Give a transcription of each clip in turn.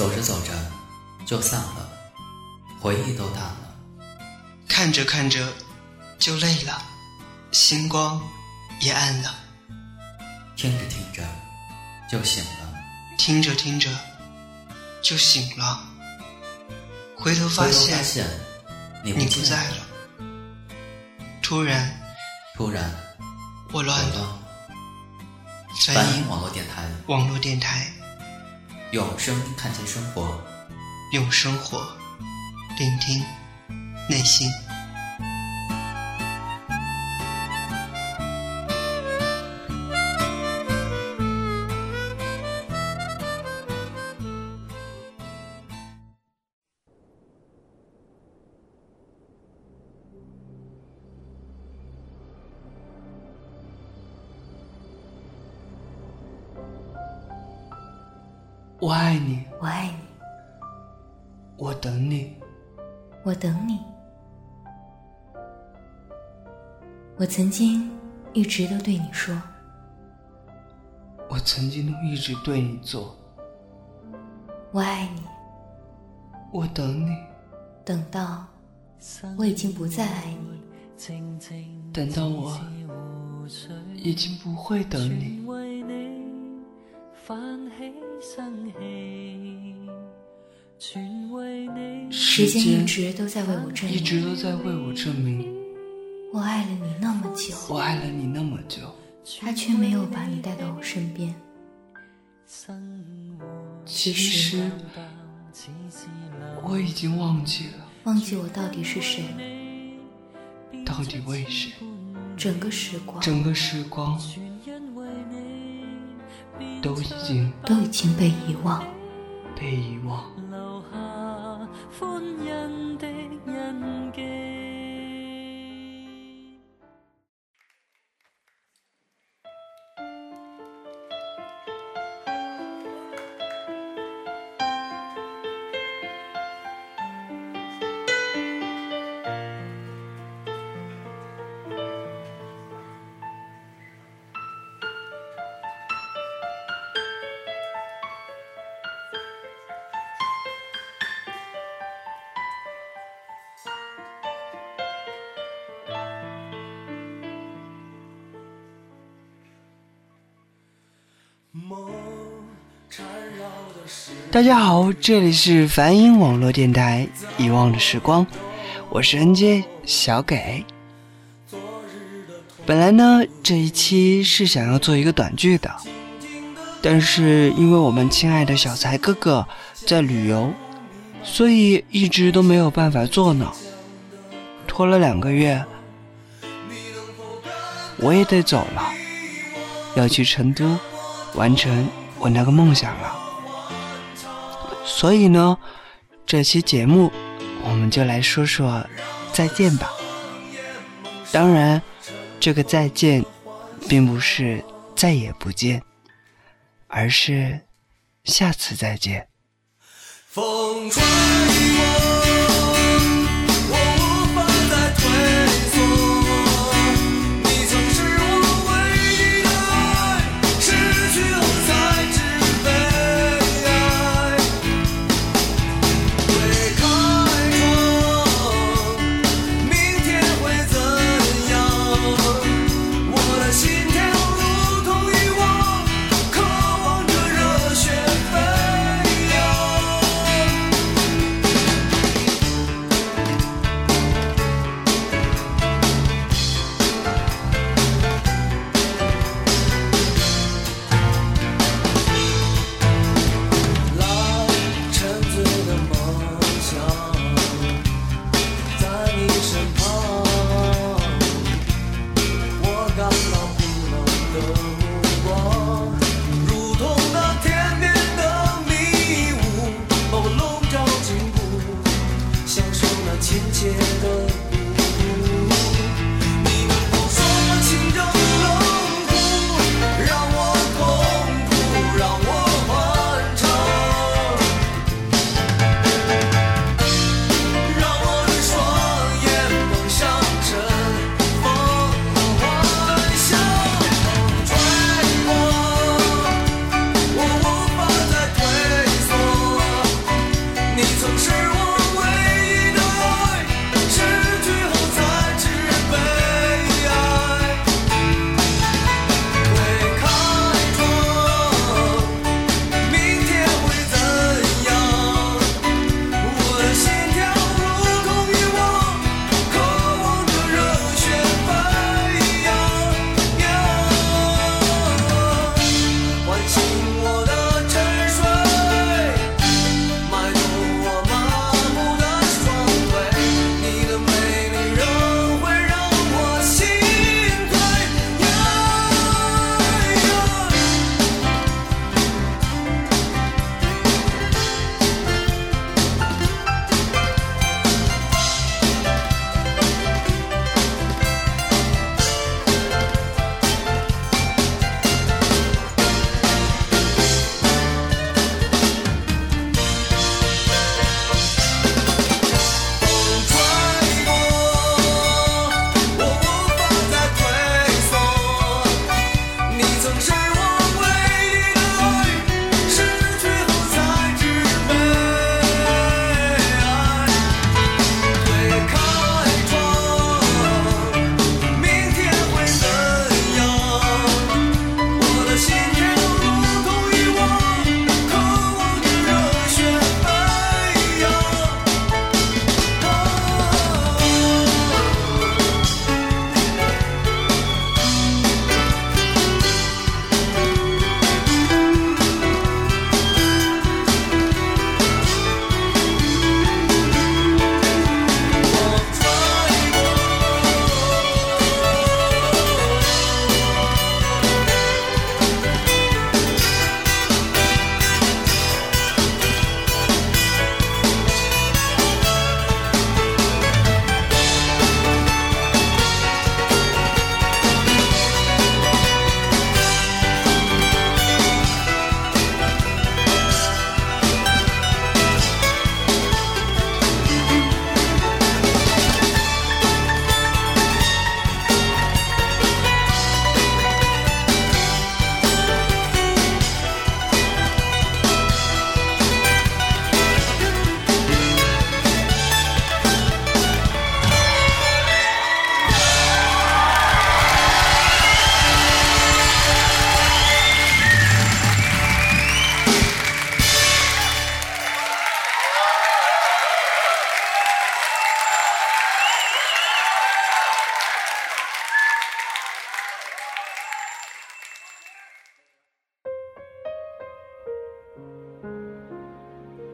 走着走着就散了，回忆都淡了。看着看着就累了，星光也暗了。听着听着就醒了，听着听着就醒了。回头发现你你不在了。突然突然我乱了。了。翻译梵音网络电台，网络电台，用声看见生活。用生活聆听内心。我爱你，我爱你，我等你，我等你。我曾经一直都对你说，我曾经都一直对你做，我爱你，我等你，等到我已经不再爱你，等到我已经不会等你。时间一直都在为我证明，一直都在为我证明，我爱了你那么久，我爱了你那么久，他却没有把你带到我身边。其实我已经忘记了，忘记我到底是谁，到底为谁？整个时光。整个时光都已经都已经被遗忘。被遗忘。大家好，这里是梵音网络电台《遗忘的时光》，我是 NJ 小给。本来呢，这一期是想要做一个短剧的，但是因为我们亲爱的小才哥哥在旅游，所以一直都没有办法做呢，拖了两个月，我也得走了，要去成都完成我那个梦想了。所以呢，这期节目我们就来说说再见吧。当然，这个再见，并不是再也不见，而是下次再见。风吹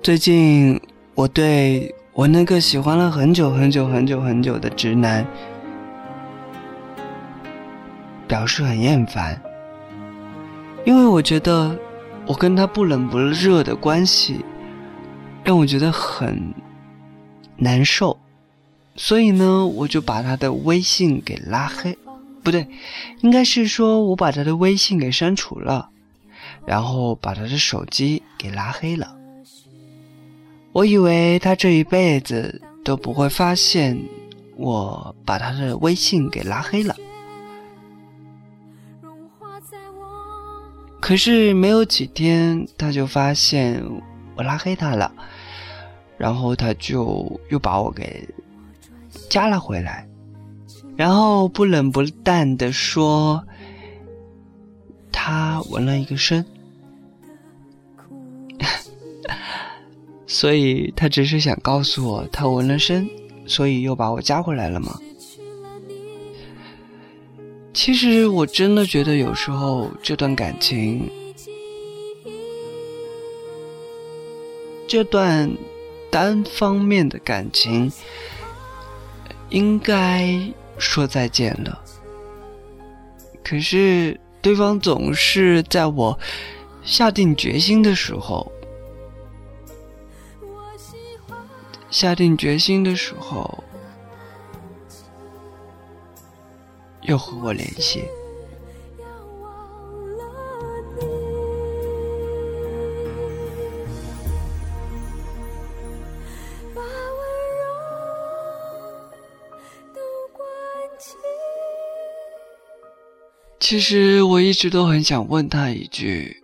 最近我对我那个喜欢了很久很久很久很久的直男表示很厌烦，因为我觉得我跟他不冷不热的关系让我觉得很难受，所以呢，我就把他的微信给拉黑，不对，应该是说我把他的微信给删除了，然后把他的手机给拉黑了。我以为他这一辈子都不会发现我把他的微信给拉黑了，可是没有几天他就发现我拉黑他了，然后他就又把我给加了回来，然后不冷不淡的说他纹了一个身。所以他只是想告诉我他纹了身，所以又把我加回来了吗？其实我真的觉得有时候这段感情，这段单方面的感情，应该说再见了。可是对方总是在我下定决心的时候。下定决心的时候，又和我联系。其实我一直都很想问他一句：“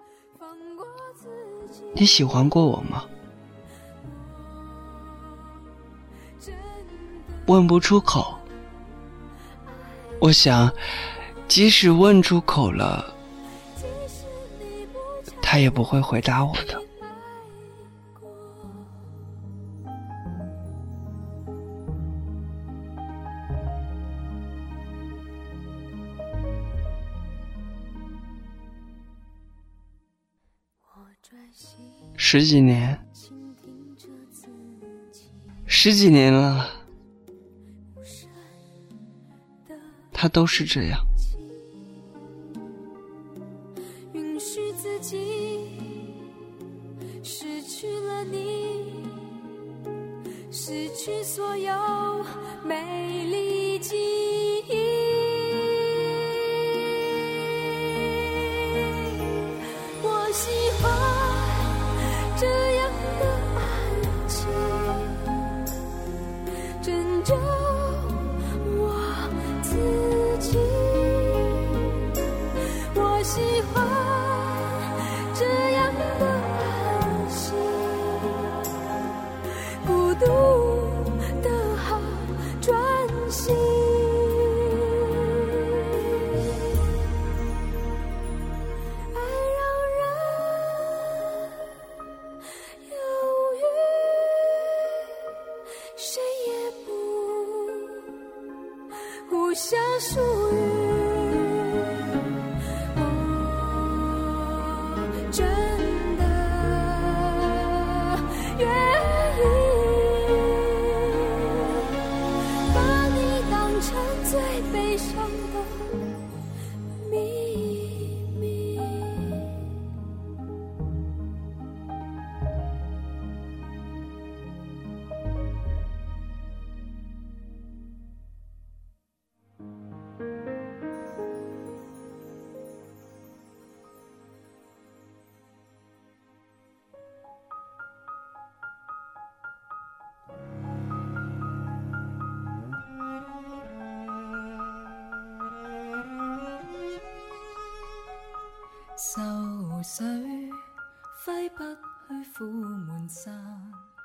你喜欢过我吗？”问不出口，我想，即使问出口了，他也不会回答我的。十几年，十几年了。他都是这样。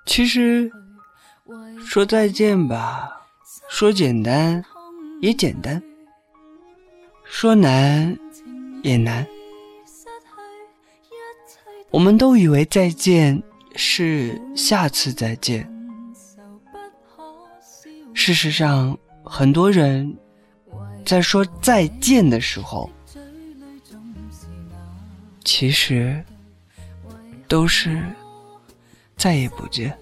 其实说再见吧，说简单也简单，说难也难。我们都以为再见是下次再见，事实上，很多人在说再见的时候。其实，都是再也不见，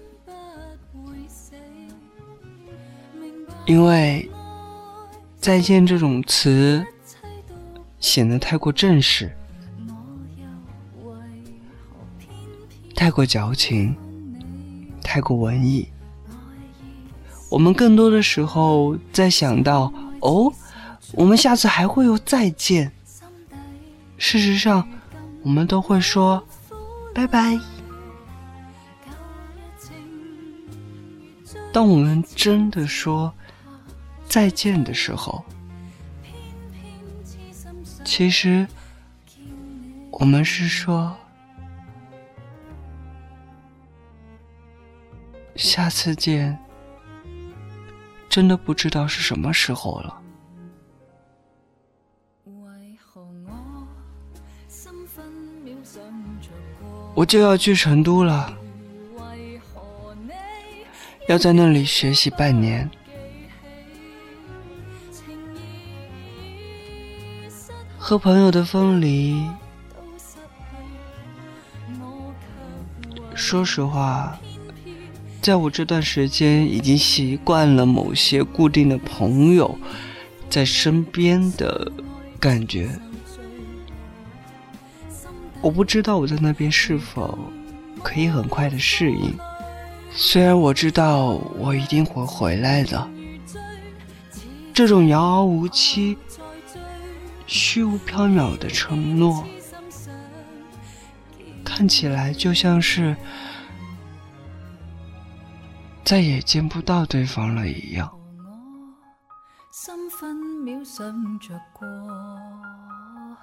因为“再见”这种词显得太过正式，太过矫情，太过文艺。我们更多的时候在想到哦，我们下次还会有再见。事实上，我们都会说拜拜。当我们真的说再见的时候，其实我们是说下次见。真的不知道是什么时候了。我就要去成都了，要在那里学习半年。和朋友的分离，说实话。在我这段时间已经习惯了某些固定的朋友在身边的感觉，我不知道我在那边是否可以很快的适应。虽然我知道我一定会回来的，这种遥遥无期、虚无缥缈的承诺，看起来就像是。再也见不到对方了一样。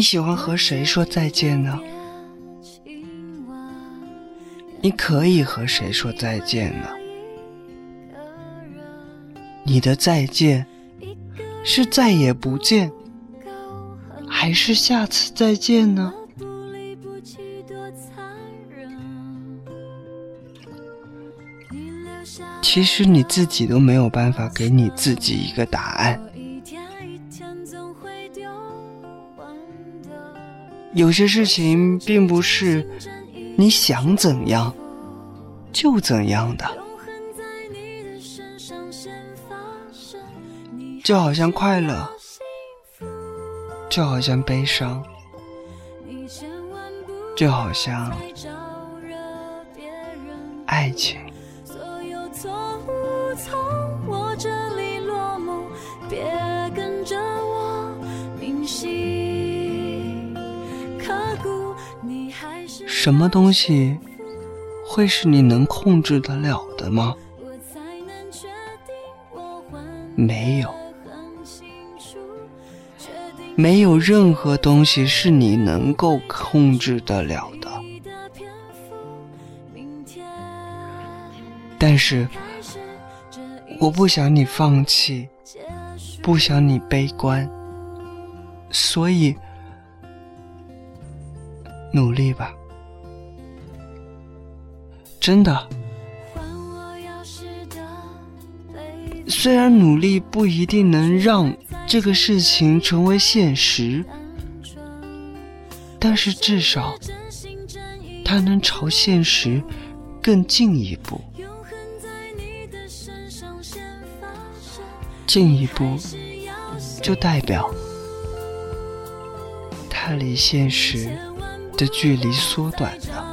你喜欢和谁说再见呢？你可以和谁说再见呢？你的再见是再也不见，还是下次再见呢？其实你自己都没有办法给你自己一个答案。有些事情并不是你想怎样就怎样的，就好像快乐，就好像悲伤，就好像爱情。什么东西会是你能控制得了的吗？没有，没有任何东西是你能够控制得了的。但是，我不想你放弃，不想你悲观，所以努力吧。真的，虽然努力不一定能让这个事情成为现实，但是至少它能朝现实更进一步，进一步就代表它离现实的距离缩短了。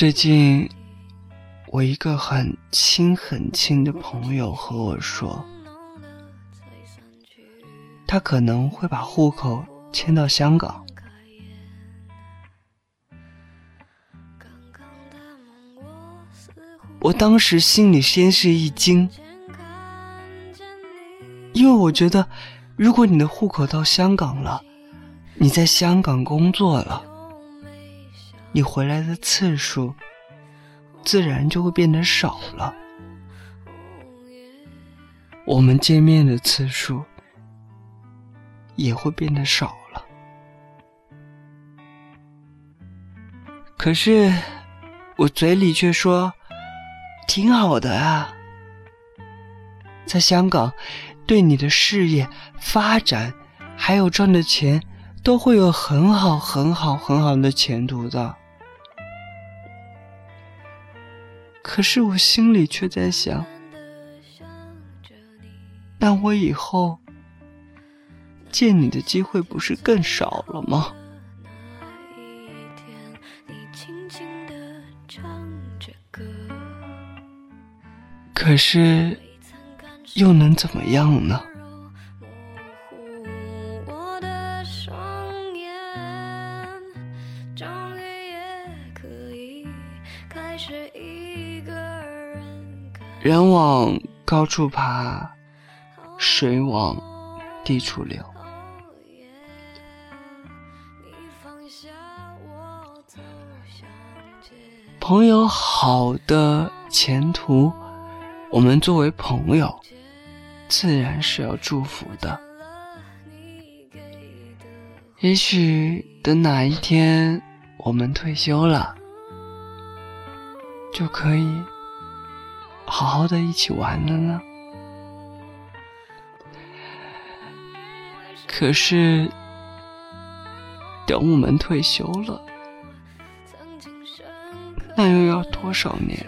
最近，我一个很亲很亲的朋友和我说，他可能会把户口迁到香港。我当时心里先是一惊，因为我觉得，如果你的户口到香港了，你在香港工作了。你回来的次数自然就会变得少了，我们见面的次数也会变得少了。可是我嘴里却说挺好的啊，在香港对你的事业发展还有赚的钱都会有很好很好很好的前途的。可是我心里却在想，那我以后见你的机会不是更少了吗？可是又能怎么样呢？人往高处爬，水往低处流。朋友好的前途，我们作为朋友，自然是要祝福的。也许等哪一天我们退休了，就可以好好的一起玩了呢。可是，等我们退休了，那又要多少年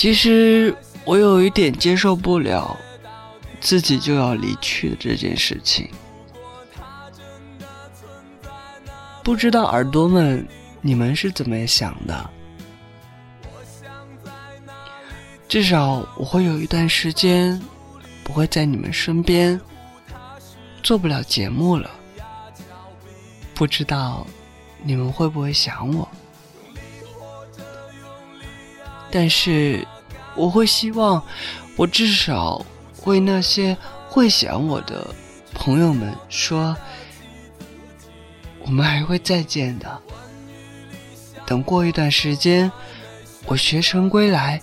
其实我有一点接受不了自己就要离去的这件事情。不知道耳朵们你们是怎么想的？至少我会有一段时间不会在你们身边，做不了节目了。不知道你们会不会想我？但是，我会希望，我至少为那些会想我的朋友们说，我们还会再见的。等过一段时间，我学成归来，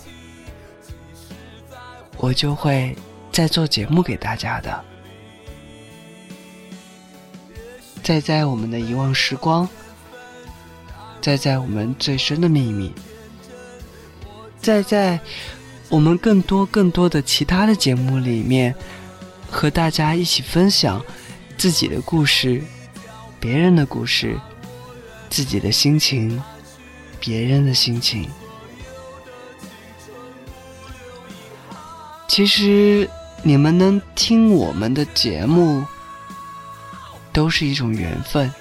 我就会再做节目给大家的。再在我们的遗忘时光，再在我们最深的秘密。再在我们更多更多的其他的节目里面，和大家一起分享自己的故事、别人的故事、自己的心情、别人的心情。其实你们能听我们的节目，都是一种缘分。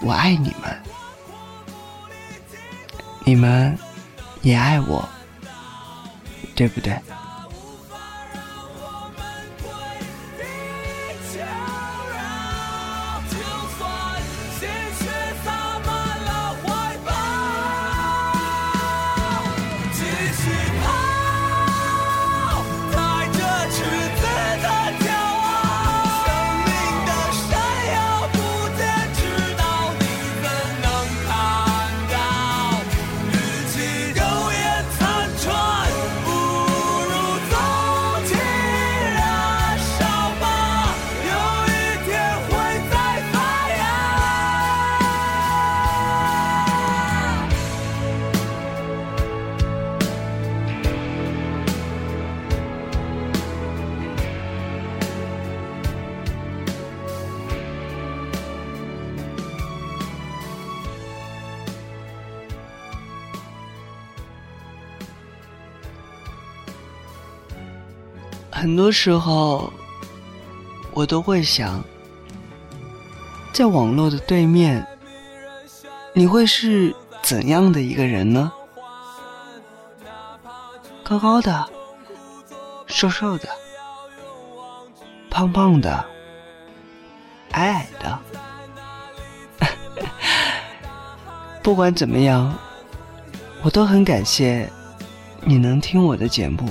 我爱你们。你们也爱我，对不对？很多时候，我都会想，在网络的对面，你会是怎样的一个人呢？高高的，瘦瘦的，胖胖的，矮矮的。不管怎么样，我都很感谢你能听我的节目。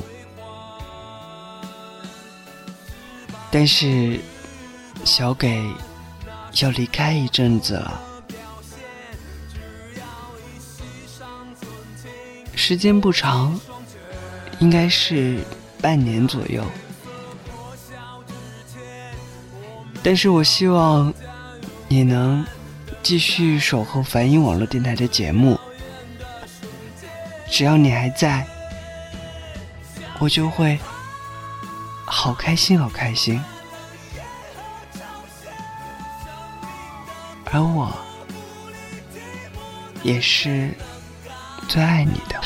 但是，小给要离开一阵子了，时间不长，应该是半年左右。但是我希望你能继续守候梵音网络电台的节目，只要你还在，我就会好开心，好开心。而我也是最爱你的。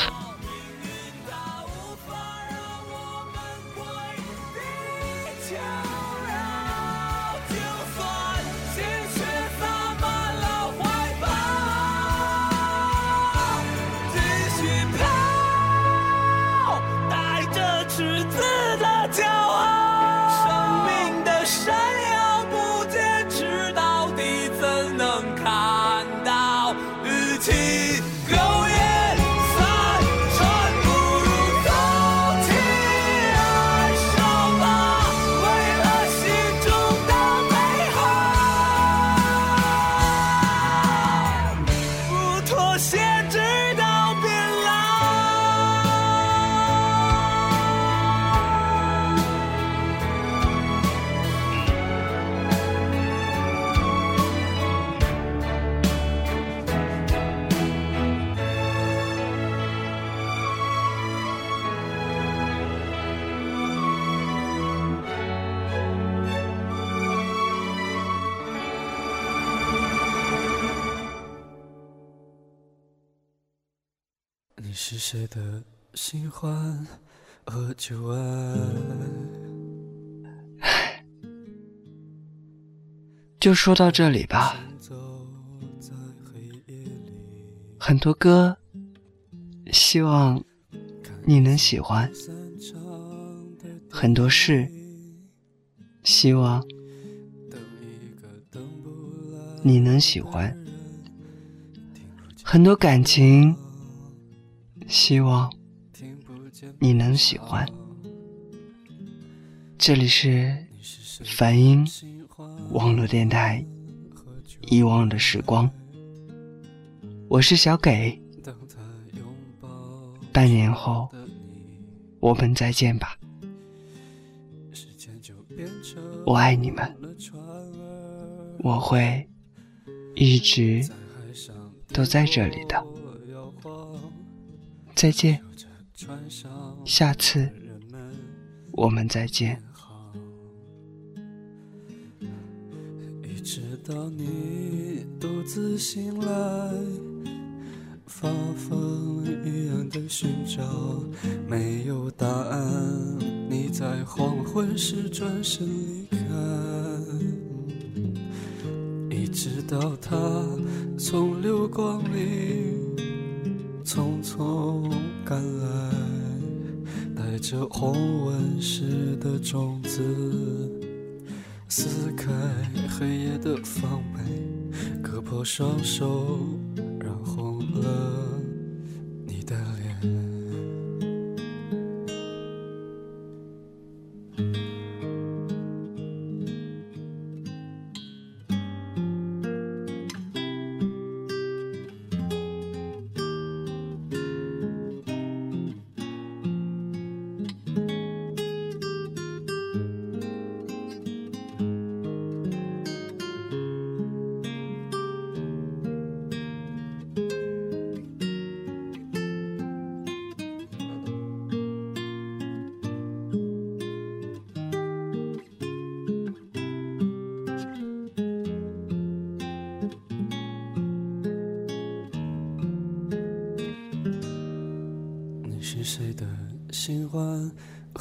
是谁的新欢和旧爱？就说到这里吧。很多歌，希望你能喜欢；很多事，希望你能喜欢；很多感情，希望你能喜欢。这里是梵音网络电台，遗忘的时光。我是小给，半年后我们再见吧。我爱你们，我会一直都在这里的。再见，下次我们再见。一直到你独自醒来，发疯一样的寻找，没有答案。你在黄昏时转身离开，一直到他从流光里匆匆赶来，带着红纹石的种子。撕开黑夜的防备，割破双手，染红了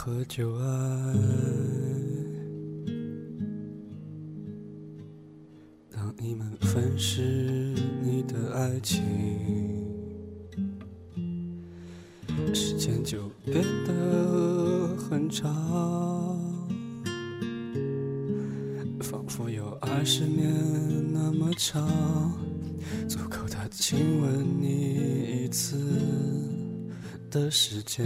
和旧爱？当你们分时，你的爱情，时间就变得很长，仿佛有二十年那么长，足够他亲吻你一次。的时间，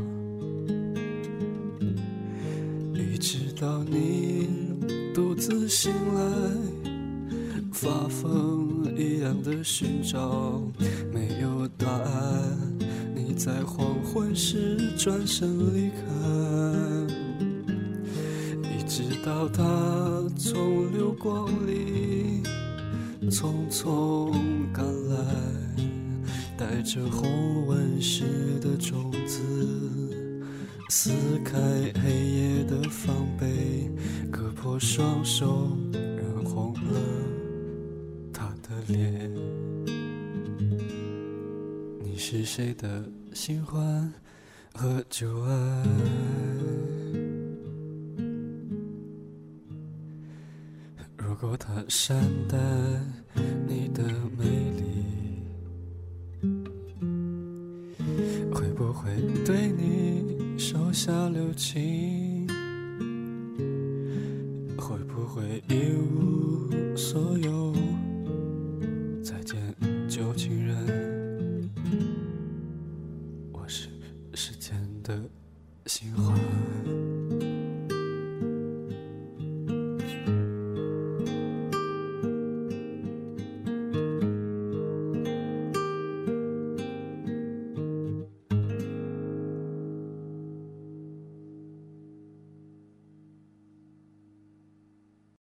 寻找，没有答案，你在黄昏时转身离开。一直到他从流光里匆匆赶来，带着红纹石的种子，撕开黑夜的防备，割破双手，染红了脸。你是谁的新欢和旧爱？如果他善待你的美丽，会不会对你手下留情？